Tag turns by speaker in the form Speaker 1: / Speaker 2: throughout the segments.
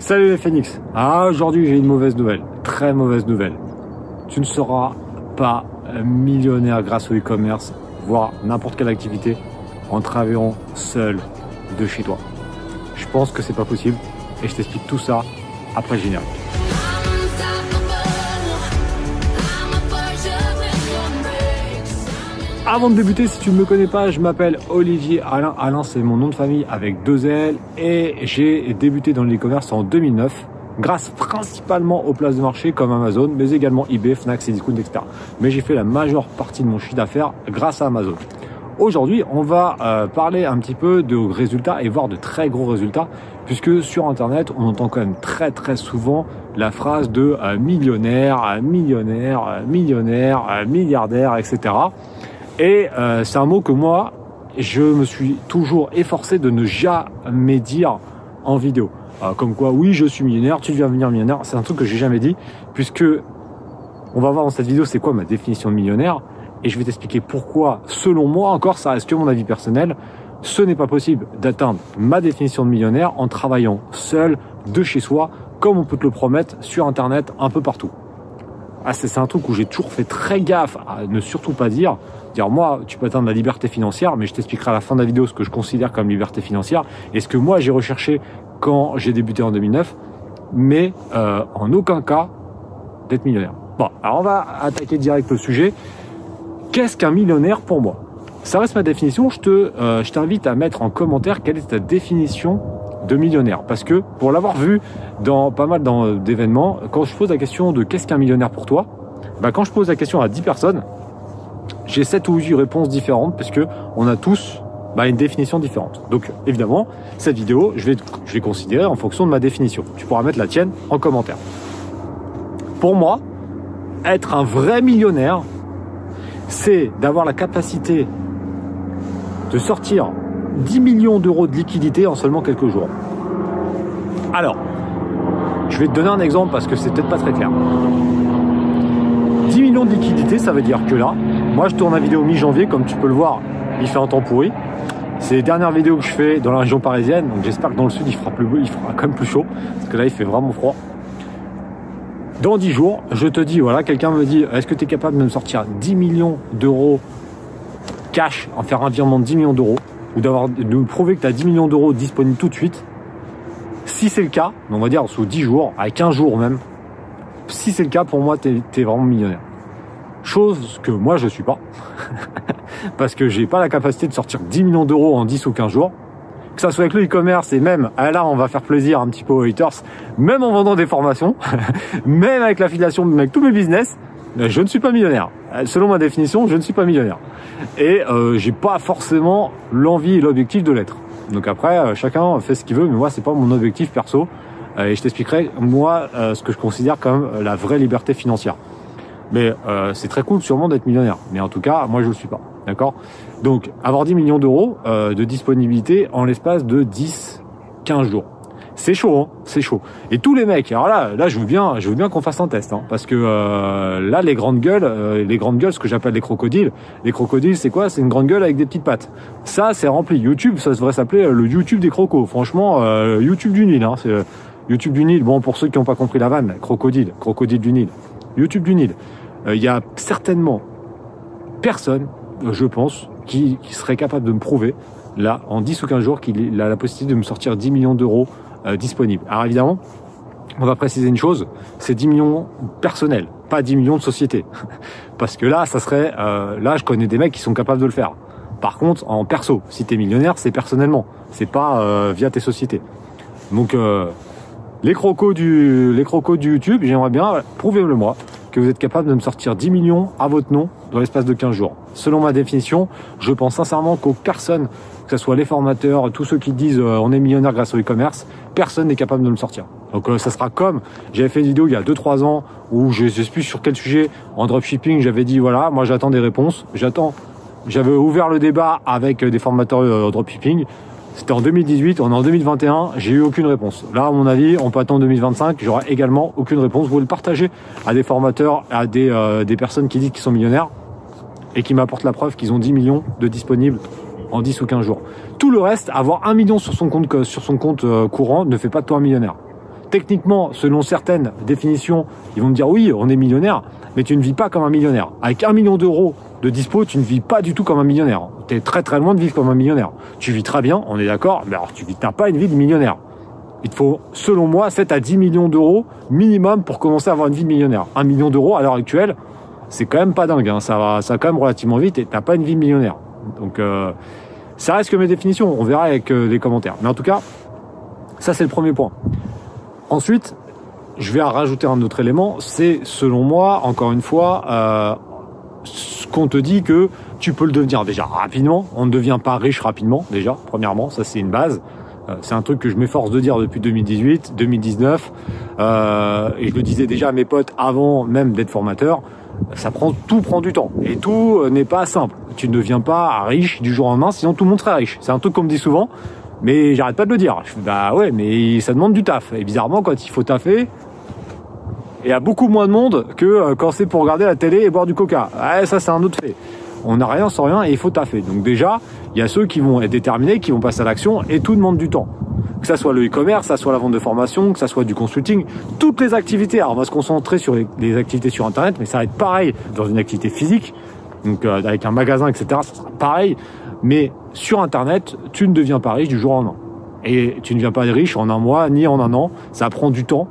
Speaker 1: Salut les phoenix Ah aujourd'hui j'ai une mauvaise nouvelle, très mauvaise nouvelle. Tu ne seras pas millionnaire grâce au e-commerce, voire n'importe quelle activité, en travaillant seul de chez toi. Je pense que c'est pas possible et je t'explique tout ça après le. Avant de débuter, si tu ne me connais pas, je m'appelle Olivier Alain. Alain, c'est mon nom de famille avec deux L et j'ai débuté dans l'e-commerce en 2009 grâce principalement aux places de marché comme Amazon, mais également eBay, Fnac, Cdiscount, etc. Mais j'ai fait la majeure partie de mon chiffre d'affaires grâce à Amazon. Aujourd'hui, on va euh, parler un petit peu de résultats et voir de très gros résultats, puisque sur Internet, on entend quand même très très souvent la phrase de euh, millionnaire, euh, millionnaire, millionnaire, milliardaire, etc. Et euh, c'est un mot que moi, je me suis toujours efforcé de ne jamais dire en vidéo. Euh, comme quoi, oui, je suis millionnaire, tu deviens venir millionnaire. C'est un truc que j'ai jamais dit, puisque on va voir dans cette vidéo c'est quoi ma définition de millionnaire, et je vais t'expliquer pourquoi, selon moi, encore, ça reste que mon avis personnel, ce n'est pas possible d'atteindre ma définition de millionnaire en travaillant seul, de chez soi, comme on peut te le promettre sur Internet, un peu partout. Ah, c'est un truc où j'ai toujours fait très gaffe à ne surtout pas dire, dire moi, tu peux atteindre la liberté financière, mais je t'expliquerai à la fin de la vidéo ce que je considère comme liberté financière et ce que moi j'ai recherché quand j'ai débuté en 2009, mais euh, en aucun cas d'être millionnaire. Bon, alors on va attaquer direct le sujet. Qu'est-ce qu'un millionnaire pour moi? Ça reste ma définition. Je euh, je t'invite à mettre en commentaire quelle est ta définition millionnaire. Parce que pour l'avoir vu dans pas mal d'événements, quand je pose la question de qu'est-ce qu'un millionnaire pour toi, bah quand je pose la question à 10 personnes, j'ai 7 ou 8 réponses différentes parce que on a tous bah, une définition différente. Donc évidemment, cette vidéo, je vais, je vais considérer en fonction de ma définition. Tu pourras mettre la tienne en commentaire. Pour moi, être un vrai millionnaire, c'est d'avoir la capacité de sortir 10 millions d'euros de liquidité en seulement quelques jours. Alors, je vais te donner un exemple parce que c'est peut-être pas très clair. 10 millions de liquidité, ça veut dire que là, moi je tourne la vidéo mi-janvier, comme tu peux le voir, il fait un temps pourri. C'est les dernières vidéos que je fais dans la région parisienne, donc j'espère que dans le sud il fera plus il fera quand même plus chaud, parce que là il fait vraiment froid. Dans 10 jours, je te dis, voilà, quelqu'un me dit, est-ce que tu es capable de me sortir 10 millions d'euros cash, en faire un virement de 10 millions d'euros? Ou d'avoir de me prouver que tu as 10 millions d'euros disponibles tout de suite, si c'est le cas, on va dire sous 10 jours, à 15 jours même, si c'est le cas, pour moi, tu es, vraiment millionnaire. Chose que moi, je suis pas. Parce que j'ai pas la capacité de sortir 10 millions d'euros en 10 ou 15 jours. Que ça soit avec le e-commerce et même, ah là, on va faire plaisir un petit peu aux haters, même en vendant des formations, même avec l'affiliation, avec tous mes business, je ne suis pas millionnaire. Selon ma définition, je ne suis pas millionnaire. Et euh, j'ai pas forcément l'envie et l'objectif de l'être. Donc après, euh, chacun fait ce qu'il veut, mais moi, c'est pas mon objectif perso. Euh, et je t'expliquerai, moi, euh, ce que je considère comme la vraie liberté financière. Mais c'est très cool sûrement d'être millionnaire. Mais en tout cas, moi, je ne le suis pas. D'accord? Donc, avoir 10 millions d'euros de disponibilité en l'espace de 10, 15 jours c'est chaud, hein c'est chaud. Et tous les mecs, alors là, là, je veux bien, je veux bien qu'on fasse un test, hein, parce que euh, là, les grandes gueules, euh, les grandes gueules, ce que j'appelle les crocodiles, les crocodiles, c'est quoi? C'est une grande gueule avec des petites pattes. Ça, c'est rempli. YouTube, ça devrait s'appeler euh, le YouTube des crocos. Franchement, YouTube du Nil, hein, c'est YouTube du Nil. Bon, pour ceux qui n'ont pas compris la vanne, crocodile, crocodile du Nil, YouTube du Nil. Il y a certainement personne, je pense, qui, qui serait capable de me prouver là, en 10 ou 15 jours, qu'il a la possibilité de me sortir 10 millions d'euros euh, disponible. Alors évidemment, on va préciser une chose, c'est 10 millions personnels, pas 10 millions de sociétés. Parce que là, ça serait, euh, là, je connais des mecs qui sont capables de le faire. Par contre, en perso, si tu es millionnaire, c'est personnellement, c'est pas euh, via tes sociétés. Donc, les crocos du, les crocos du YouTube, j'aimerais bien, prouvez-le moi, que vous êtes capable de me sortir 10 millions à votre nom dans l'espace de 15 jours. Selon ma définition, je pense sincèrement qu'aux personnes, que ce soit les formateurs, tous ceux qui disent euh, on est millionnaire grâce au e-commerce, personne n'est capable de me sortir. Donc euh, ça sera comme, j'avais fait une vidéo il y a 2-3 ans où je sais plus sur quel sujet, en dropshipping, j'avais dit voilà, moi j'attends des réponses, j'attends, j'avais ouvert le débat avec des formateurs euh, dropshipping, c'était en 2018, on est en 2021, j'ai eu aucune réponse. Là, à mon avis, on peut attendre 2025, j'aurai également aucune réponse. Vous le partager à des formateurs, à des, euh, des personnes qui disent qu'ils sont millionnaires et qui m'apportent la preuve qu'ils ont 10 millions de disponibles en 10 ou 15 jours. Tout le reste, avoir 1 million sur son compte, sur son compte euh, courant ne fait pas de toi un millionnaire. techniquement, selon certaines définitions, ils vont me dire oui, on est millionnaire, mais tu ne vis pas comme un millionnaire. Avec un million d'euros de dispo, tu ne vis pas du tout comme un millionnaire. Tu es très très loin de vivre comme un millionnaire. Tu vis très bien, on est d'accord, mais alors tu n'as pas une vie de millionnaire. Il te faut, selon moi, 7 à 10 millions d'euros minimum pour commencer à avoir une vie de millionnaire. Un million d'euros à l'heure actuelle, c'est quand même pas dingue. Hein. Ça va, ça va quand même relativement vite et t'as pas une vie de millionnaire. Donc euh, ça reste que mes définitions. On verra avec euh, les commentaires. Mais en tout cas, ça c'est le premier point. Ensuite, je vais rajouter un autre élément. C'est selon moi, encore une fois, euh, ce qu'on te dit que tu peux le devenir déjà rapidement. On ne devient pas riche rapidement déjà. Premièrement, ça c'est une base. C'est un truc que je m'efforce de dire depuis 2018, 2019, euh, et je le disais déjà à mes potes avant même d'être formateur. Ça prend, tout prend du temps et tout euh, n'est pas simple. Tu ne deviens pas riche du jour au lendemain, sinon tout le monde serait riche. C'est un truc qu'on me dit souvent, mais j'arrête pas de le dire. Bah ouais, mais ça demande du taf. Et bizarrement, quand il faut taffer, il y a beaucoup moins de monde que quand c'est pour regarder la télé et boire du coca. Ouais, ça c'est un autre fait. On n'a rien sans rien et il faut taffer. Donc déjà, il y a ceux qui vont être déterminés, qui vont passer à l'action, et tout demande du temps. Que ça soit le e-commerce, que ça soit la vente de formation, que ça soit du consulting, toutes les activités. Alors on va se concentrer sur les, activités sur Internet, mais ça va être pareil dans une activité physique, donc euh, avec un magasin, etc. Ça sera pareil. Mais sur Internet, tu ne deviens pas riche du jour au lendemain. Et tu ne deviens pas riche en un mois ni en un an. Ça prend du temps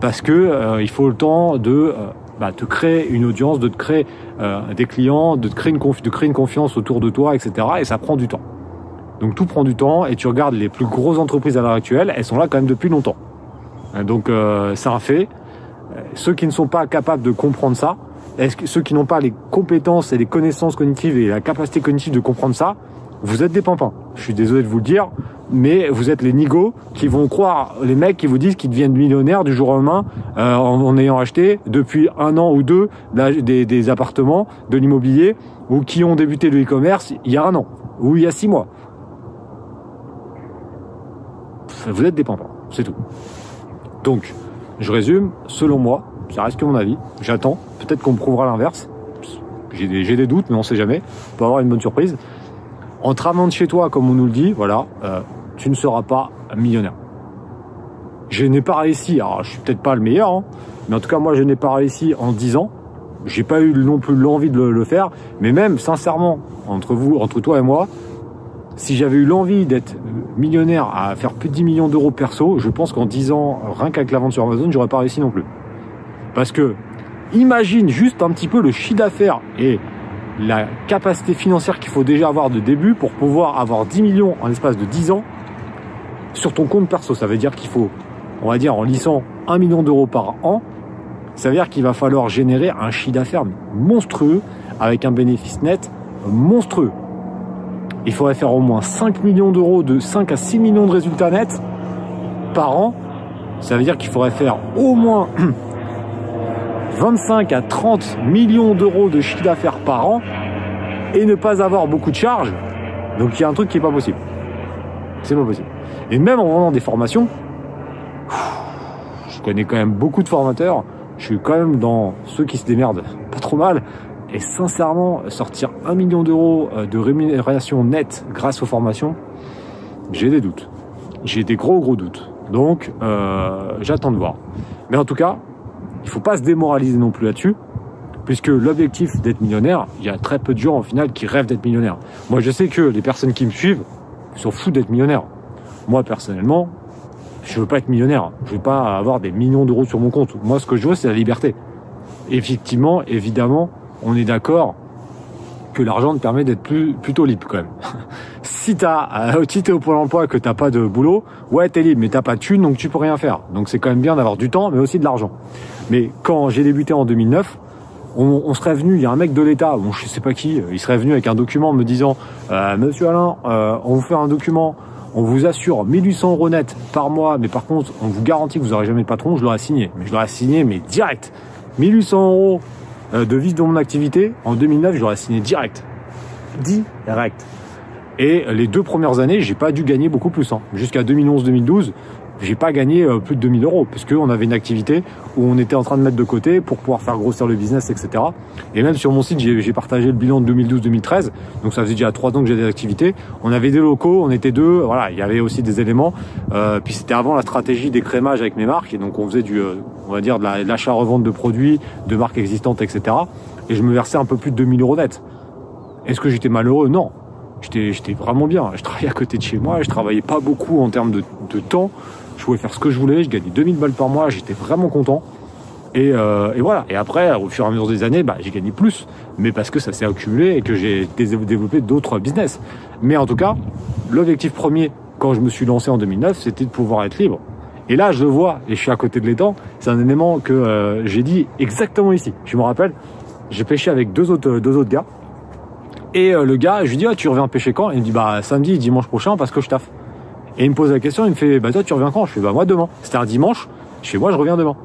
Speaker 1: parce que euh, il faut le temps de euh, bah, te créer une audience, de te créer euh, des clients, de te créer une de créer une confiance autour de toi, etc. Et ça prend du temps. Donc tout prend du temps et tu regardes les plus grosses entreprises à l'heure actuelle, elles sont là quand même depuis longtemps. Euh, donc euh, c'est un fait. Ceux qui ne sont pas capables de comprendre ça, ceux qui n'ont pas les compétences et les connaissances cognitives et la capacité cognitive de comprendre ça, vous êtes des pimpins. Je suis désolé de vous le dire, mais vous êtes les nigauds qui vont croire les mecs qui vous disent qu'ils deviennent millionnaires du jour au lendemain euh, en, ayant acheté depuis un an ou deux des appartements, de l'immobilier, ou qui ont débuté le e-commerce il y a un an ou il y a six mois. Vous êtes pimpins, c'est tout. Donc, je résume, selon moi, ça reste que mon avis, j'attends, peut-être qu'on me prouvera l'inverse, j'ai des, doutes, mais on sait jamais, on peut avoir une bonne surprise. En travaillant de chez toi, comme on nous le dit, voilà, euh, tu ne seras pas millionnaire. Je n'ai pas réussi, alors je suis peut-être pas le meilleur, hein, mais en tout cas moi je n'ai pas réussi en 10 ans. J'ai pas eu non plus l'envie de le, faire, mais même sincèrement, entre vous, entre toi et moi, si j'avais eu l'envie d'être millionnaire à faire plus de 10 millions d'euros perso, je pense qu'en 10 ans, rien qu'avec la vente sur Amazon, j'aurais pas réussi non plus. Parce que imagine juste un petit peu le chiffre d'affaires et la capacité financière qu'il faut déjà avoir de début pour pouvoir avoir 10 millions en l'espace de 10 ans sur ton compte perso. Ça veut dire qu'il faut, on va dire, en lissant 1 million d'euros par an, ça veut dire qu'il va falloir générer un chiffre d'affaires monstrueux avec un bénéfice net monstrueux. Il faudrait faire au moins 5 millions d'euros, de 5 à 6 millions de résultats nets par an. Ça veut dire qu'il faudrait faire au moins 25 à 30 millions d'euros de chiffre d'affaires par an et ne pas avoir beaucoup de charges. Donc il y a un truc qui est pas possible. C'est pas possible. Et même en vendant des formations, je connais quand même beaucoup de formateurs. Je suis quand même dans ceux qui se démerdent pas trop mal. Et sincèrement, sortir un million d'euros euh, de rémunération nette grâce aux formations, j'ai des doutes. J'ai des gros gros doutes. Donc, euh, j'attends de voir. Mais en tout cas, il faut pas se démoraliser non plus là-dessus puisque l'objectif d'être millionnaire, il y a très peu de gens au final qui rêvent d'être millionnaire. Moi, je sais que les personnes qui me suivent sont fous d'être millionnaire. Moi, personnellement, je veux pas être millionnaire. Je veux pas avoir des millions d'euros sur mon compte. Moi, ce que je veux, c'est la liberté. Effectivement, évidemment, on est d'accord que l'argent te permet d'être plutôt libre quand même. si t'as, euh, si t'es au Pôle emploi que t'as pas de boulot, ouais, t'es libre, mais t'as pas de thune, donc tu peux rien faire. Donc c'est quand même bien d'avoir du temps, mais aussi de l'argent. Mais quand j'ai débuté en 2009, on, serait venu, il y a un mec de l'État, bon je sais pas qui, euh, il serait venu avec un document me disant euh, Monsieur Alain, euh, on vous fait un document, on vous assure 1800 euros net par mois, mais par contre on vous garantit que vous aurez jamais de patron, je l'aurais signé. Mais je l'aurais signé, mais direct. 1800 euros de vis de mon activité, en 2009 je l'aurais signé direct. Direct. Et les deux premières années, j'ai pas dû gagner beaucoup plus. Hein. Jusqu'à 2011-2012, j'ai pas gagné euh, plus de 2000 euros parce qu'on avait une activité où on était en train de mettre de côté pour pouvoir faire grossir le business, etc. Et même sur mon site, j'ai partagé le bilan de 2012-2013. Donc ça faisait déjà trois ans que j'ai des activités. On avait des locaux, on était deux. Voilà, il y avait aussi des éléments. Euh, puis c'était avant la stratégie d'écrémage avec mes marques. Et donc on faisait du, euh, on va dire, de l'achat-revente de produits, de marques existantes, etc. Et je me versais un peu plus de 2000 euros net. Est-ce que j'étais malheureux? Non. J'étais vraiment bien. Je travaillais à côté de chez moi. Je travaillais pas beaucoup en termes de, temps je pouvais faire ce que je voulais, je gagnais 2000 balles par mois, j'étais vraiment content. Et, euh, et, voilà. Et après, au fur et à mesure des années, bah, j'ai gagné plus, mais parce que ça s'est accumulé et que j'ai développé d'autres business. Mais en tout cas, l'objectif premier quand je me suis lancé en 2009, c'était de pouvoir être libre. Et là, je le vois, et je suis à côté de l'étang. C'est un élément que euh, j'ai dit exactement ici. Je me rappelle, j'ai pêché avec deux autres, deux autres gars. Et euh, le gars, je lui dis, ah, tu reviens pêcher quand? Il me dit, bah samedi, dimanche prochain, parce que je taffe. Et il me pose la question, il me fait, bah toi tu reviens quand? Je fais, bah moi demain. C'était un dimanche. Je fais, moi je reviens demain.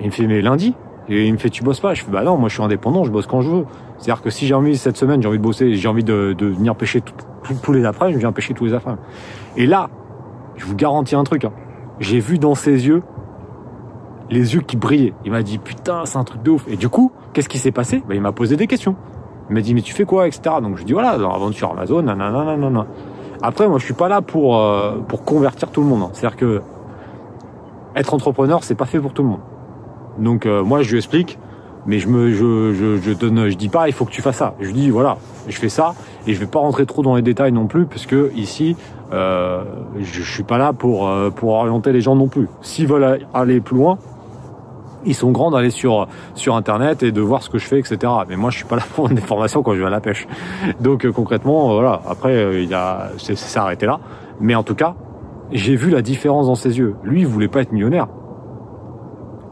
Speaker 1: Et il me fait, mais lundi? Et il me fait, tu bosses pas? Je fais, bah non, moi je suis indépendant, je bosse quand je veux. C'est-à-dire que si j'ai envie cette semaine, j'ai envie de bosser, j'ai envie de, venir pêcher tous les après, je viens pêcher tous les après. Et là, je vous garantis un truc. Hein. J'ai vu dans ses yeux les yeux qui brillaient. Il m'a dit, putain, c'est un truc de ouf. Et du coup, qu'est-ce qui s'est passé? Bah, Il m'a posé des questions. Il m'a dit, mais tu fais quoi, etc. Donc je dis, voilà, dans l'aventure Amazon, nanana, nanana. Après, moi, je suis pas là pour euh, pour convertir tout le monde. Hein. C'est-à-dire que être entrepreneur, c'est pas fait pour tout le monde. Donc euh, moi, je lui explique, mais je me je, je, donne, je dis pas, il faut que tu fasses ça. Je dis voilà, je fais ça et je vais pas rentrer trop dans les détails non plus, parce que ici, euh, je, je suis pas là pour pour orienter les gens non plus. S'ils veulent aller plus loin, ils sont grands d'aller sur sur internet et de voir ce que je fais, etc. Mais moi, je suis pas là pour des formations quand je vais à la pêche. Donc euh, concrètement, euh, voilà. Après, euh, il a, c'est arrêté là. Mais en tout cas, j'ai vu la différence dans ses yeux. Lui, il voulait pas être millionnaire.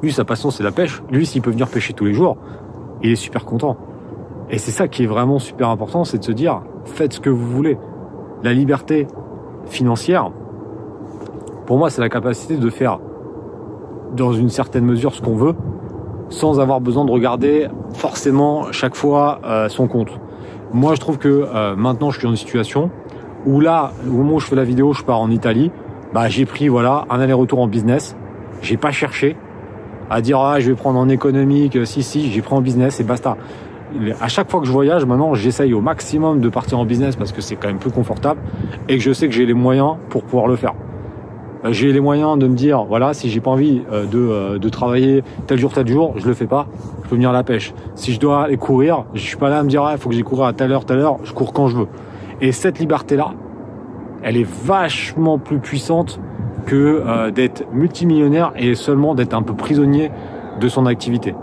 Speaker 1: Lui, sa passion, c'est la pêche. Lui, s'il peut venir pêcher tous les jours, il est super content. Et c'est ça qui est vraiment super important, c'est de se dire, faites ce que vous voulez. La liberté financière, pour moi, c'est la capacité de faire dans une certaine mesure ce qu'on veut, sans avoir besoin de regarder forcément chaque fois euh, son compte. Moi, je trouve que euh, maintenant, je suis dans une situation où là, au moment où je fais la vidéo, je pars en Italie. Bah, j'ai pris voilà un aller-retour en business. J'ai pas cherché à dire ah je vais prendre en économique. Si si, j'ai pris en business et basta. À chaque fois que je voyage, maintenant, j'essaye au maximum de partir en business parce que c'est quand même plus confortable et que je sais que j'ai les moyens pour pouvoir le faire. Euh, j'ai les moyens de me dire, voilà, si j'ai pas envie euh, de, euh, de travailler tel jour, tel jour, je le fais pas, je peux venir à la pêche. Si je dois aller courir, je suis pas là à me dire, il faut que j'aille courir à telle heure, telle heure, je cours quand je veux. Et cette liberté-là, elle est vachement plus puissante que d'être multimillionnaire et seulement d'être un peu prisonnier de son activité.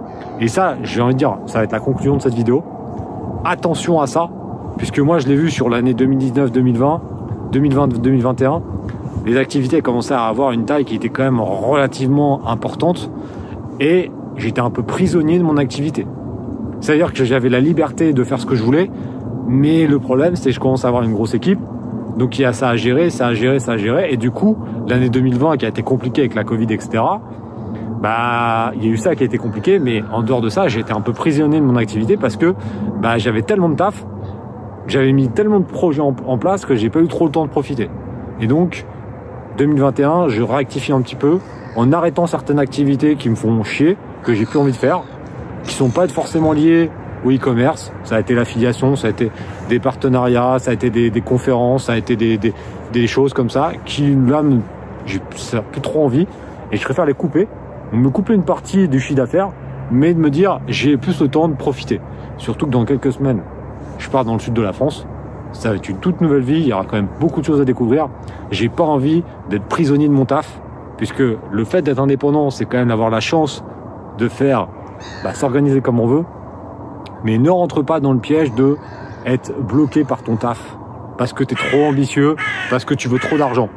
Speaker 1: Et ça, j'ai envie de dire, ça va être la conclusion de cette vidéo. Attention à ça, puisque moi je l'ai vu sur l'année 2019-2020, 2020-2021, les activités commençaient à avoir une taille qui était quand même relativement importante et j'étais un peu prisonnier de mon activité. C'est-à-dire que j'avais la liberté de faire ce que je voulais, mais le problème c'est que je commence à avoir une grosse équipe, donc il y a ça à gérer, ça à gérer, ça à gérer, et du coup l'année 2020 qui a été compliquée avec la Covid, etc. Bah, il y a eu ça qui a été compliqué, mais en dehors de ça, été un peu prisonnier de mon activité parce que bah, j'avais tellement de taf, j'avais mis tellement de projets en place que j'ai pas eu trop le temps de profiter. Et donc, 2021, je rectifie un petit peu en arrêtant certaines activités qui me font chier, que j'ai plus envie de faire, qui sont pas forcément liées au e-commerce. Ça a été l'affiliation, ça a été des partenariats, ça a été des, conférences, ça a été des, des, choses comme ça qui là, j'ai plus trop envie et je préfère les couper. Me couper une partie du chiffre d'affaires, mais de me dire j'ai plus le temps de profiter. Surtout que dans quelques semaines, je pars dans le sud de la France ça va être une toute nouvelle vie, il y aura quand même beaucoup de choses à découvrir. J'ai pas envie d'être prisonnier de mon taf, puisque le fait d'être indépendant, c'est quand même d'avoir la chance de faire, bah, s'organiser comme on veut, mais ne rentre pas dans le piège de être bloqué par ton taf, parce que tu es trop ambitieux, parce que tu veux trop d'argent.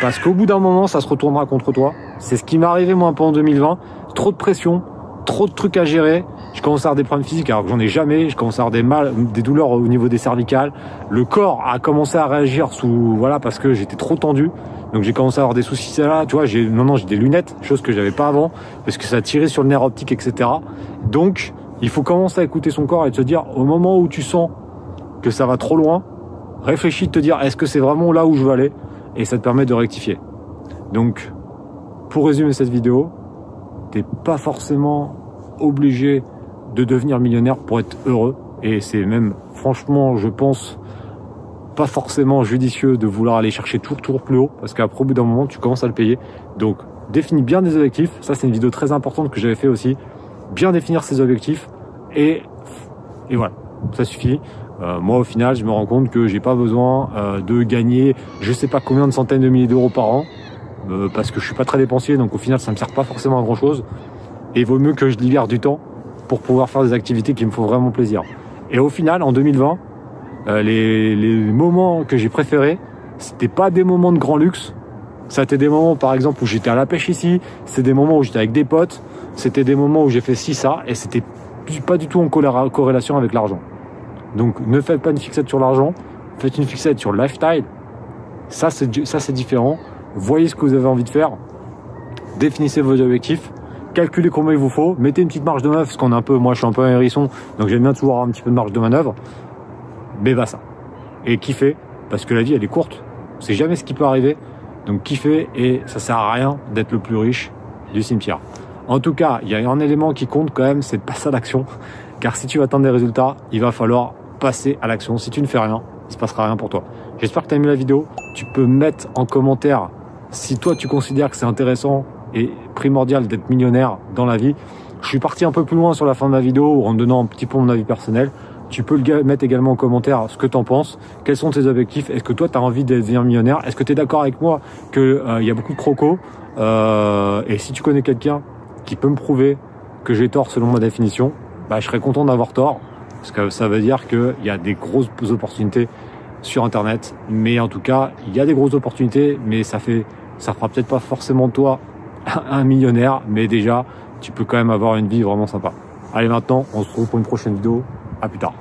Speaker 1: Parce qu'au bout d'un moment, ça se retournera contre toi. C'est ce qui m'est arrivé moi pendant 2020. Trop de pression, trop de trucs à gérer, je commence à avoir des problèmes physiques alors que j'en ai jamais, je commence à avoir des mal, des douleurs au niveau des cervicales. Le corps a commencé à réagir sous, voilà, parce que j'étais trop tendu. Donc j'ai commencé à avoir des soucis là, tu vois, j'ai, non, j'ai des lunettes, chose que j'avais pas avant, parce que ça tirait sur le nerf optique, etc. Donc, il faut commencer à écouter son corps et de se dire, au moment où tu sens que ça va trop loin, réfléchis de te dire, est-ce que c'est vraiment là où je veux aller? Et ça te permet de rectifier. Donc, pour résumer cette vidéo, t'es pas forcément obligé de devenir millionnaire pour être heureux. Et c'est même, franchement, je pense, pas forcément judicieux de vouloir aller chercher toujours, toujours plus haut, parce qu'après, au d'un moment, tu commences à le payer. Donc, définis bien des objectifs. Ça, c'est une vidéo très importante que j'avais fait aussi. Bien définir ses objectifs. Et, et voilà, ça suffit. Euh, moi, au final, je me rends compte que j'ai pas besoin euh, de gagner, je sais pas combien de centaines de milliers d'euros par an, euh, parce que je suis pas très dépensier, donc au final, ça me sert pas forcément à grand chose. Et vaut mieux que je libère du temps pour pouvoir faire des activités qui me font vraiment plaisir. Et au final, en 2020, les, les moments que j'ai préférés, c'était pas des moments de grand luxe, ça des moments, par exemple, où j'étais à la pêche ici. C'était des moments où j'étais avec des potes. C'était des moments où j'ai fait ci, ça. Et c'était pas du tout en corrélation avec l'argent. Donc, ne faites pas une fixette sur l'argent. Faites une fixette sur le lifestyle. Ça, c'est différent. Voyez ce que vous avez envie de faire. Définissez vos objectifs. Calculez combien il vous faut. Mettez une petite marge de manœuvre, parce qu'on est un peu, moi, je suis un peu un hérisson. Donc, j'aime bien toujours avoir un petit peu de marge de manœuvre. Mais bah, ça. Et kiffez. Parce que la vie, elle est courte. On sait jamais ce qui peut arriver. Donc kiffer et ça sert à rien d'être le plus riche du cimetière. En tout cas, il y a un élément qui compte quand même, c'est de passer à l'action. Car si tu veux atteindre des résultats, il va falloir passer à l'action. Si tu ne fais rien, il se passera rien pour toi. J'espère que tu as aimé la vidéo. Tu peux mettre en commentaire si toi tu considères que c'est intéressant et primordial d'être millionnaire dans la vie. Je suis parti un peu plus loin sur la fin de ma vidéo en donnant un petit peu mon avis personnel. Tu peux le mettre également en commentaire ce que tu en penses, quels sont tes objectifs, est-ce que toi tu as envie de devenir millionnaire, est-ce que tu es d'accord avec moi qu'il euh, y a beaucoup de crocos, euh, et si tu connais quelqu'un qui peut me prouver que j'ai tort selon ma définition, bah, je serais content d'avoir tort, parce que ça veut dire qu'il y a des grosses opportunités sur Internet, mais en tout cas, il y a des grosses opportunités, mais ça fait, ça fera peut-être pas forcément toi un millionnaire, mais déjà, tu peux quand même avoir une vie vraiment sympa. Allez maintenant, on se retrouve pour une prochaine vidéo. À plus tard.